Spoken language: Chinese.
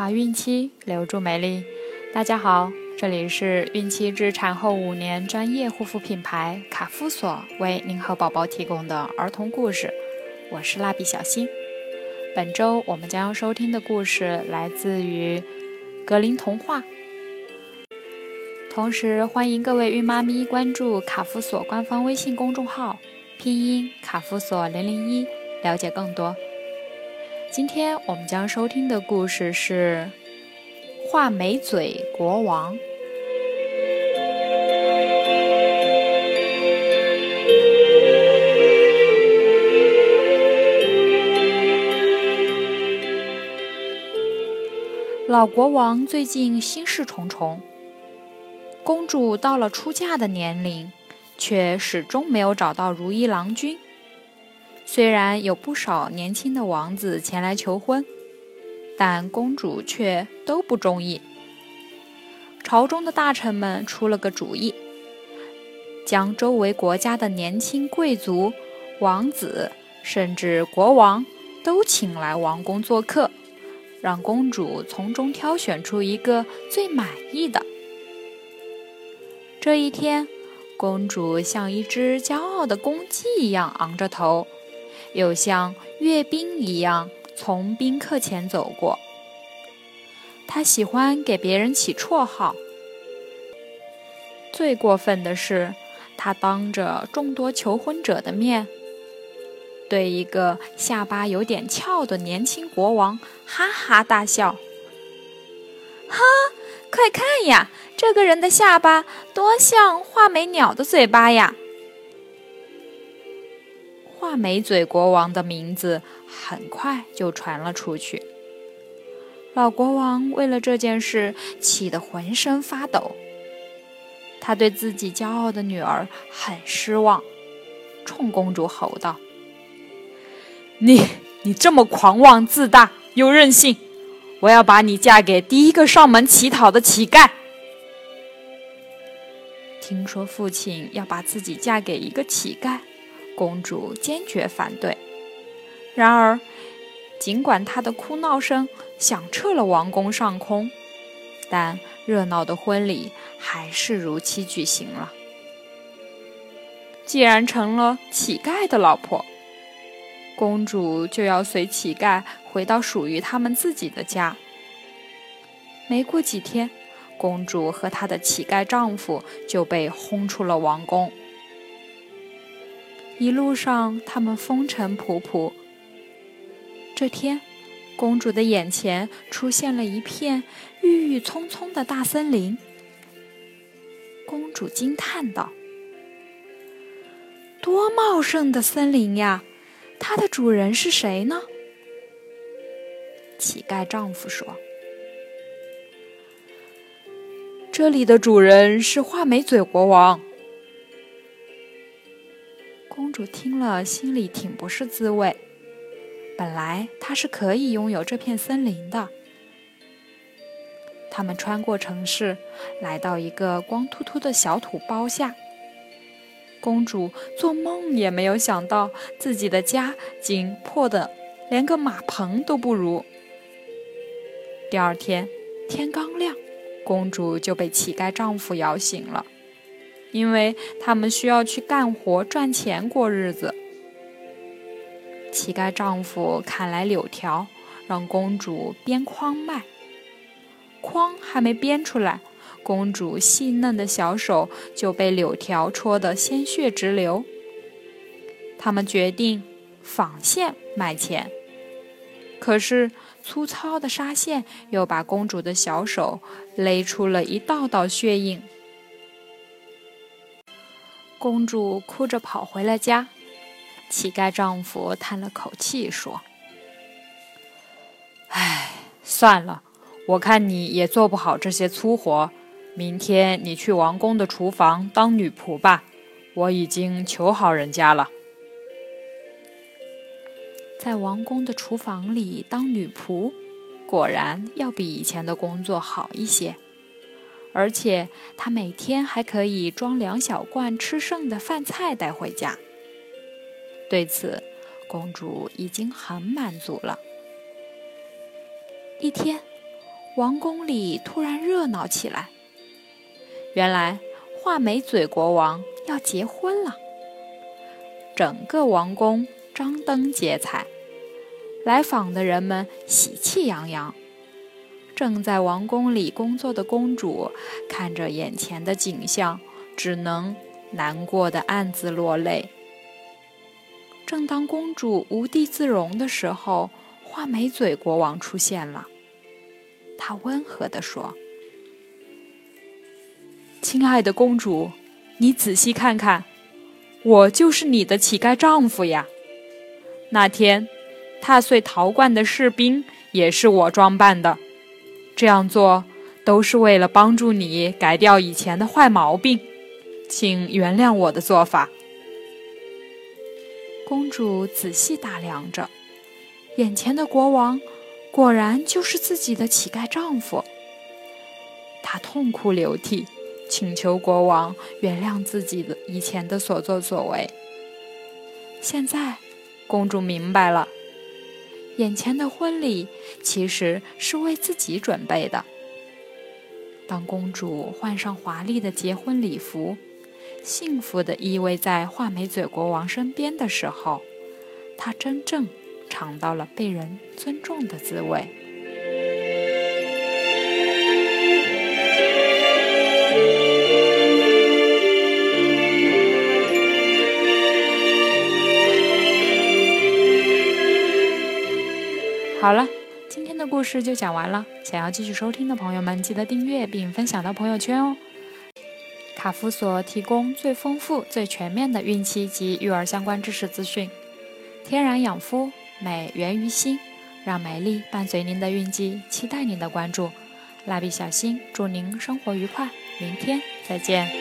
化孕期，留住美丽。大家好，这里是孕期至产后五年专业护肤品牌卡夫索为您和宝宝提供的儿童故事，我是蜡笔小新。本周我们将要收听的故事来自于格林童话。同时欢迎各位孕妈咪关注卡夫索官方微信公众号，拼音卡夫索零零一，了解更多。今天我们将收听的故事是《画眉嘴国王》。老国王最近心事重重，公主到了出嫁的年龄，却始终没有找到如意郎君。虽然有不少年轻的王子前来求婚，但公主却都不中意。朝中的大臣们出了个主意，将周围国家的年轻贵族、王子，甚至国王都请来王宫做客，让公主从中挑选出一个最满意的。这一天，公主像一只骄傲的公鸡一样昂着头。又像阅兵一样从宾客前走过。他喜欢给别人起绰号。最过分的是，他当着众多求婚者的面，对一个下巴有点翘的年轻国王哈哈大笑：“哈，快看呀，这个人的下巴多像画眉鸟的嘴巴呀！”画眉嘴国王的名字很快就传了出去。老国王为了这件事气得浑身发抖，他对自己骄傲的女儿很失望，冲公主吼道：“你，你这么狂妄自大又任性，我要把你嫁给第一个上门乞讨的乞丐！”听说父亲要把自己嫁给一个乞丐。公主坚决反对。然而，尽管她的哭闹声响彻了王宫上空，但热闹的婚礼还是如期举行了。既然成了乞丐的老婆，公主就要随乞丐回到属于他们自己的家。没过几天，公主和她的乞丐丈夫就被轰出了王宫。一路上，他们风尘仆仆。这天，公主的眼前出现了一片郁郁葱葱的大森林。公主惊叹道：“多茂盛的森林呀！它的主人是谁呢？”乞丐丈夫说：“这里的主人是画眉嘴国王。”公主听了，心里挺不是滋味。本来她是可以拥有这片森林的。他们穿过城市，来到一个光秃秃的小土包下。公主做梦也没有想到，自己的家竟破的连个马棚都不如。第二天天刚亮，公主就被乞丐丈夫摇醒了。因为他们需要去干活赚钱过日子。乞丐丈夫砍来柳条，让公主编筐卖。筐还没编出来，公主细嫩的小手就被柳条戳得鲜血直流。他们决定纺线卖钱，可是粗糙的纱线又把公主的小手勒出了一道道血印。公主哭着跑回了家，乞丐丈夫叹了口气说：“唉，算了，我看你也做不好这些粗活，明天你去王宫的厨房当女仆吧，我已经求好人家了。”在王宫的厨房里当女仆，果然要比以前的工作好一些。而且他每天还可以装两小罐吃剩的饭菜带回家。对此，公主已经很满足了。一天，王宫里突然热闹起来。原来画眉嘴国王要结婚了，整个王宫张灯结彩，来访的人们喜气洋洋。正在王宫里工作的公主看着眼前的景象，只能难过的暗自落泪。正当公主无地自容的时候，画眉嘴国王出现了。他温和地说：“亲爱的公主，你仔细看看，我就是你的乞丐丈夫呀。那天踏碎陶罐的士兵也是我装扮的。”这样做都是为了帮助你改掉以前的坏毛病，请原谅我的做法。公主仔细打量着，眼前的国王果然就是自己的乞丐丈夫。她痛哭流涕，请求国王原谅自己的以前的所作所为。现在，公主明白了。眼前的婚礼其实是为自己准备的。当公主换上华丽的结婚礼服，幸福地依偎在画眉嘴国王身边的时候，她真正尝到了被人尊重的滋味。好了，今天的故事就讲完了。想要继续收听的朋友们，记得订阅并分享到朋友圈哦。卡夫所提供最丰富、最全面的孕期及育儿相关知识资讯。天然养肤，美源于心，让美丽伴随您的孕期，期待您的关注。蜡笔小新，祝您生活愉快，明天再见。